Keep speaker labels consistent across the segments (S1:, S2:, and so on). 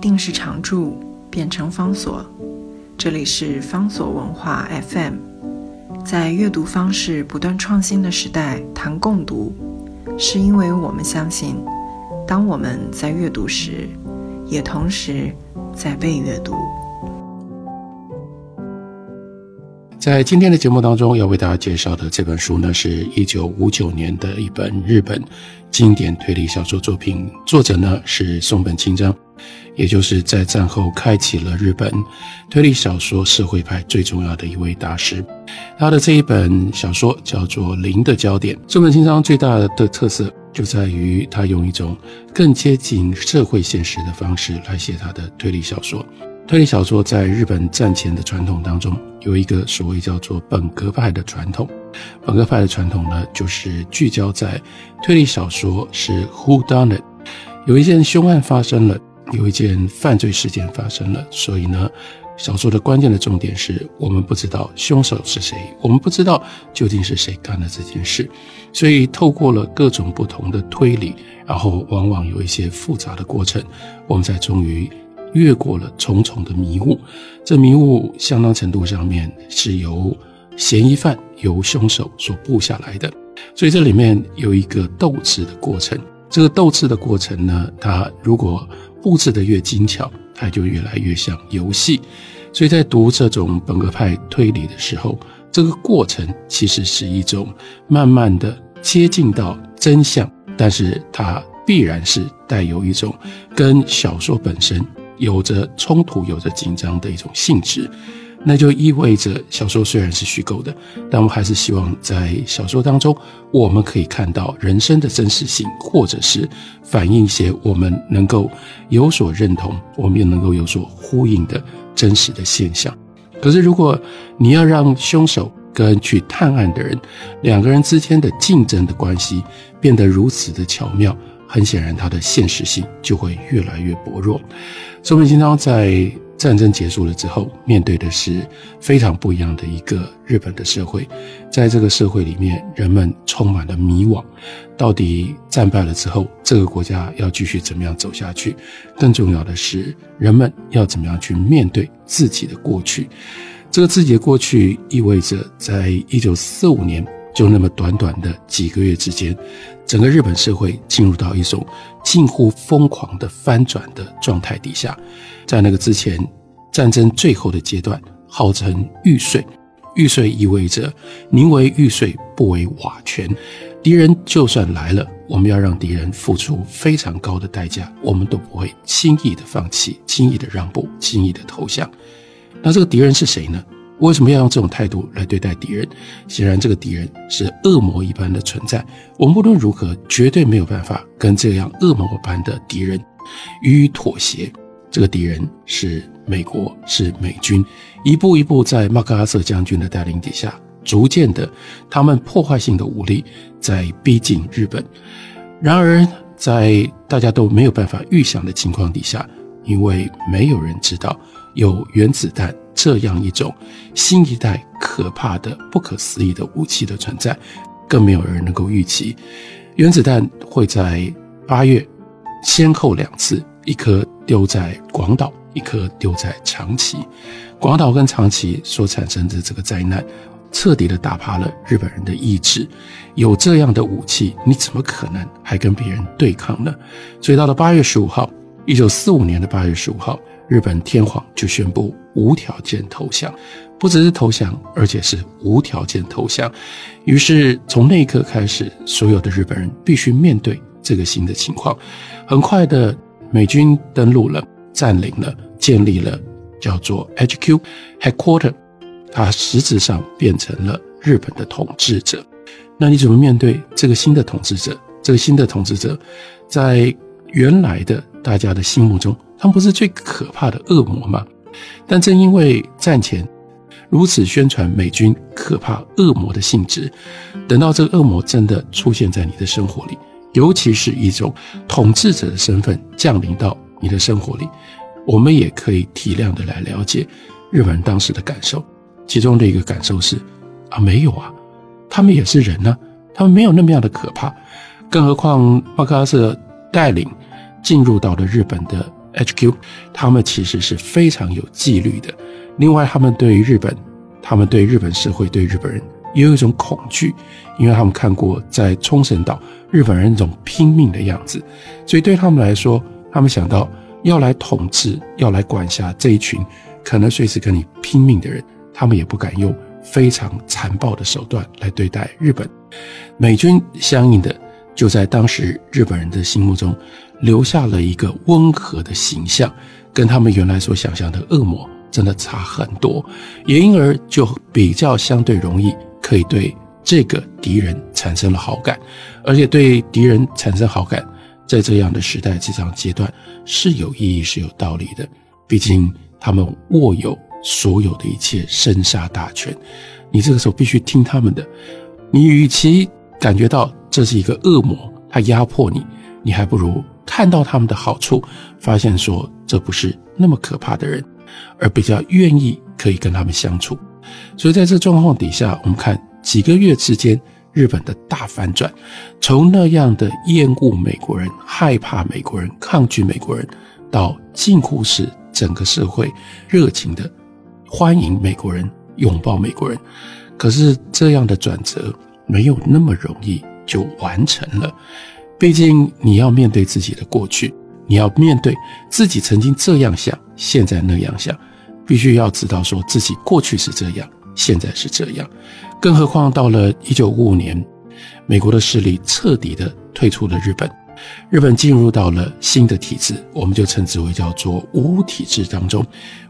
S1: 定时常驻变成方所。这里是方所文化 FM，在阅读方式不断创新的时代谈共读，是因为我们相信，当我们在阅读时，也同时在被阅读。
S2: 在今天的节目当中，要为大家介绍的这本书呢，是一九五九年的一本日本经典推理小说作品，作者呢是松本清张，也就是在战后开启了日本推理小说社会派最重要的一位大师。他的这一本小说叫做《零的焦点》。这本新章最大的特色就在于他用一种更接近社会现实的方式来写他的推理小说。推理小说在日本战前的传统当中，有一个所谓叫做本格派的传统。本格派的传统呢，就是聚焦在推理小说是 Who Done It，有一件凶案发生了，有一件犯罪事件发生了，所以呢，小说的关键的重点是我们不知道凶手是谁，我们不知道究竟是谁干了这件事，所以透过了各种不同的推理，然后往往有一些复杂的过程，我们才终于。越过了重重的迷雾，这迷雾相当程度上面是由嫌疑犯、由凶手所布下来的，所以这里面有一个斗智的过程。这个斗智的过程呢，它如果布置的越精巧，它就越来越像游戏。所以在读这种本格派推理的时候，这个过程其实是一种慢慢的接近到真相，但是它必然是带有一种跟小说本身。有着冲突、有着紧张的一种性质，那就意味着小说虽然是虚构的，但我们还是希望在小说当中，我们可以看到人生的真实性，或者是反映一些我们能够有所认同，我们也能够有所呼应的真实的现象。可是，如果你要让凶手跟去探案的人两个人之间的竞争的关系变得如此的巧妙，很显然，它的现实性就会越来越薄弱。松本清张在战争结束了之后，面对的是非常不一样的一个日本的社会。在这个社会里面，人们充满了迷惘：到底战败了之后，这个国家要继续怎么样走下去？更重要的是，人们要怎么样去面对自己的过去？这个自己的过去意味着，在一九四五年。就那么短短的几个月之间，整个日本社会进入到一种近乎疯狂的翻转的状态底下。在那个之前，战争最后的阶段号称玉碎，玉碎意味着宁为玉碎不为瓦全。敌人就算来了，我们要让敌人付出非常高的代价，我们都不会轻易的放弃、轻易的让步、轻易的投降。那这个敌人是谁呢？为什么要用这种态度来对待敌人？显然，这个敌人是恶魔一般的存在。我们无论如何绝对没有办法跟这样恶魔般的敌人予以妥协。这个敌人是美国，是美军，一步一步在麦克阿瑟将军的带领底下，逐渐的，他们破坏性的武力在逼近日本。然而，在大家都没有办法预想的情况底下，因为没有人知道有原子弹。这样一种新一代可怕的、不可思议的武器的存在，更没有人能够预期，原子弹会在八月先后两次，一颗丢在广岛，一颗丢在长崎。广岛跟长崎所产生的这个灾难，彻底的打趴了日本人的意志。有这样的武器，你怎么可能还跟别人对抗呢？所以到了八月十五号，一九四五年的八月十五号。日本天皇就宣布无条件投降，不只是投降，而且是无条件投降。于是从那一刻开始，所有的日本人必须面对这个新的情况。很快的，美军登陆了，占领了，建立了叫做 HQ Headquarter，它实质上变成了日本的统治者。那你怎么面对这个新的统治者？这个新的统治者，在原来的大家的心目中。他们不是最可怕的恶魔吗？但正因为战前如此宣传美军可怕恶魔的性质，等到这个恶魔真的出现在你的生活里，尤其是一种统治者的身份降临到你的生活里，我们也可以体谅的来了解日本人当时的感受。其中的一个感受是：啊，没有啊，他们也是人呢，他们没有那么样的可怕。更何况麦克阿瑟带领进入到了日本的。HQ，他们其实是非常有纪律的。另外，他们对于日本，他们对日本社会、对日本人也有一种恐惧，因为他们看过在冲绳岛日本人那种拼命的样子，所以对他们来说，他们想到要来统治、要来管辖这一群可能随时跟你拼命的人，他们也不敢用非常残暴的手段来对待日本。美军相应的就在当时日本人的心目中留下了一个温和的形象，跟他们原来所想象的恶魔真的差很多，也因而就比较相对容易可以对这个敌人产生了好感，而且对敌人产生好感，在这样的时代这样阶段是有意义是有道理的，毕竟他们握有所有的一切生杀大权，你这个时候必须听他们的。你与其感觉到这是一个恶魔，他压迫你，你还不如看到他们的好处，发现说这不是那么可怕的人，而比较愿意可以跟他们相处。所以在这状况底下，我们看几个月之间日本的大反转，从那样的厌恶美国人、害怕美国人、抗拒美国人，到近乎是整个社会热情的欢迎美国人、拥抱美国人。可是这样的转折没有那么容易就完成了，毕竟你要面对自己的过去，你要面对自己曾经这样想，现在那样想，必须要知道说自己过去是这样，现在是这样。更何况到了一九五五年，美国的势力彻底的退出了日本。日本进入到了新的体制，我们就称之为叫做无体制当中。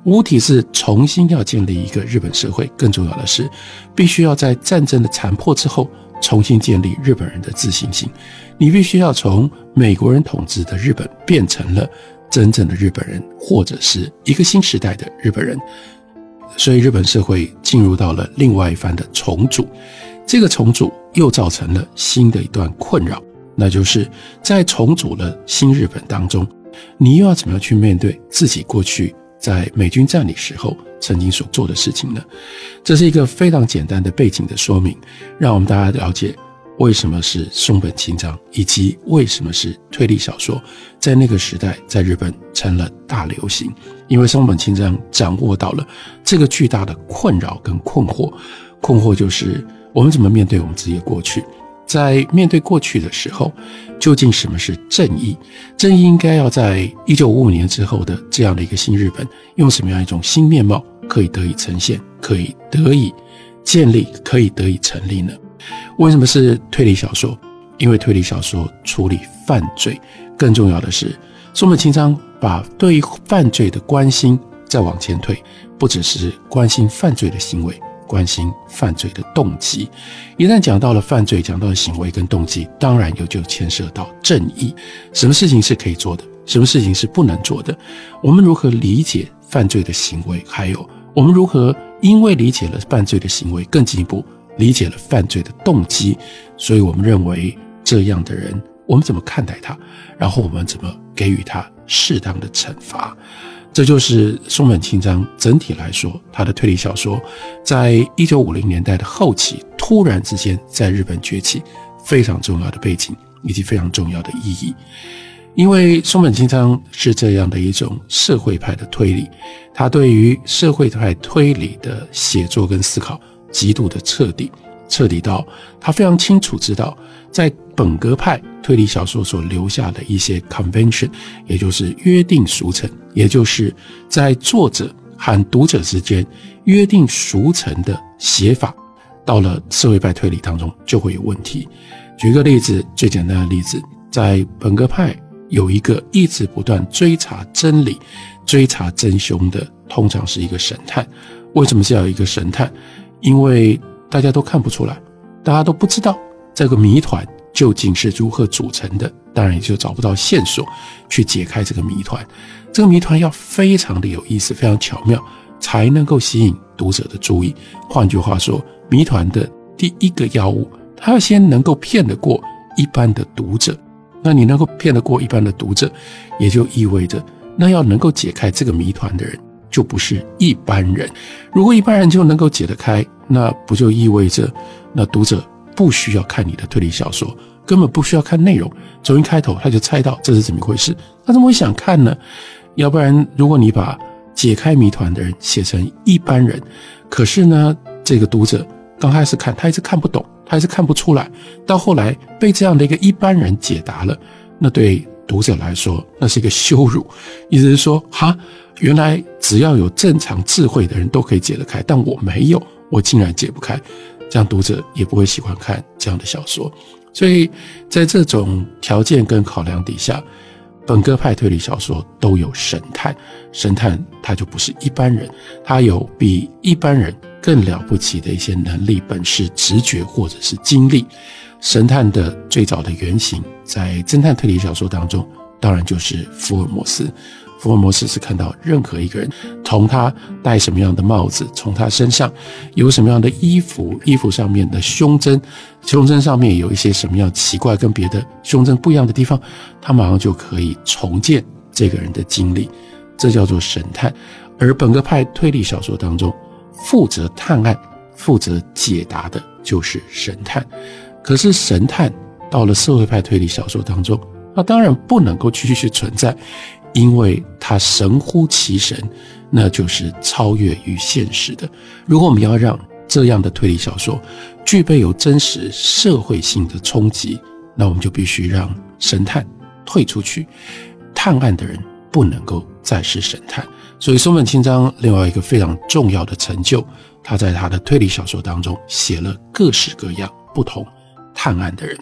S2: 无体制重新要建立一个日本社会，更重要的是，必须要在战争的残破之后，重新建立日本人的自信心。你必须要从美国人统治的日本变成了真正的日本人，或者是一个新时代的日本人。所以，日本社会进入到了另外一番的重组。这个重组又造成了新的一段困扰。那就是在重组了新日本当中，你又要怎么样去面对自己过去在美军占领时候曾经所做的事情呢？这是一个非常简单的背景的说明，让我们大家了解为什么是松本清张，以及为什么是推理小说在那个时代在日本成了大流行。因为松本清张掌握到了这个巨大的困扰跟困惑，困惑就是我们怎么面对我们自己的过去。在面对过去的时候，究竟什么是正义？正义应该要在一九五五年之后的这样的一个新日本，用什么样一种新面貌可以得以呈现，可以得以建立，可以得以成立呢？为什么是推理小说？因为推理小说处理犯罪，更重要的是，松本清张把对于犯罪的关心再往前推，不只是关心犯罪的行为。关心犯罪的动机，一旦讲到了犯罪，讲到了行为跟动机，当然又就牵涉到正义。什么事情是可以做的，什么事情是不能做的？我们如何理解犯罪的行为？还有我们如何因为理解了犯罪的行为，更进一步理解了犯罪的动机？所以我们认为这样的人，我们怎么看待他？然后我们怎么给予他适当的惩罚？这就是松本清张整体来说，他的推理小说，在一九五零年代的后期突然之间在日本崛起，非常重要的背景以及非常重要的意义。因为松本清张是这样的一种社会派的推理，他对于社会派推理的写作跟思考极度的彻底，彻底到他非常清楚知道。在本格派推理小说所留下的一些 convention，也就是约定俗成，也就是在作者和读者之间约定俗成的写法，到了社会派推理当中就会有问题。举个例子，最简单的例子，在本格派有一个一直不断追查真理、追查真凶的，通常是一个神探。为什么是要一个神探？因为大家都看不出来，大家都不知道。这个谜团究竟是如何组成的？当然也就找不到线索去解开这个谜团。这个谜团要非常的有意思，非常巧妙，才能够吸引读者的注意。换句话说，谜团的第一个要务，它要先能够骗得过一般的读者。那你能够骗得过一般的读者，也就意味着，那要能够解开这个谜团的人，就不是一般人。如果一般人就能够解得开，那不就意味着，那读者？不需要看你的推理小说，根本不需要看内容，从一开头他就猜到这是怎么回事，他怎么会想看呢？要不然，如果你把解开谜团的人写成一般人，可是呢，这个读者刚开始看他一直看不懂，他还是看不出来，到后来被这样的一个一般人解答了，那对读者来说那是一个羞辱，意思是说，哈，原来只要有正常智慧的人都可以解得开，但我没有，我竟然解不开，这样读者也不会喜欢看这样的小说。所以在这种条件跟考量底下。本格派推理小说都有神探，神探他就不是一般人，他有比一般人更了不起的一些能力、本事、直觉或者是经历。神探的最早的原型，在侦探推理小说当中，当然就是福尔摩斯。福尔摩斯是看到任何一个人，从他戴什么样的帽子，从他身上有什么样的衣服，衣服上面的胸针，胸针上面有一些什么样奇怪跟别的胸针不一样的地方，他马上就可以重建这个人的经历，这叫做神探。而本格派推理小说当中，负责探案、负责解答的就是神探。可是神探到了社会派推理小说当中，那当然不能够继续存在。因为他神乎其神，那就是超越于现实的。如果我们要让这样的推理小说具备有真实社会性的冲击，那我们就必须让神探退出去，探案的人不能够再是神探。所以松本清张另外一个非常重要的成就，他在他的推理小说当中写了各式各样不同。探案的人，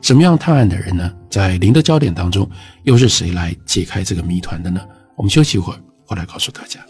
S2: 什么样探案的人呢？在零的焦点当中，又是谁来解开这个谜团的呢？我们休息一会儿，回来告诉大家。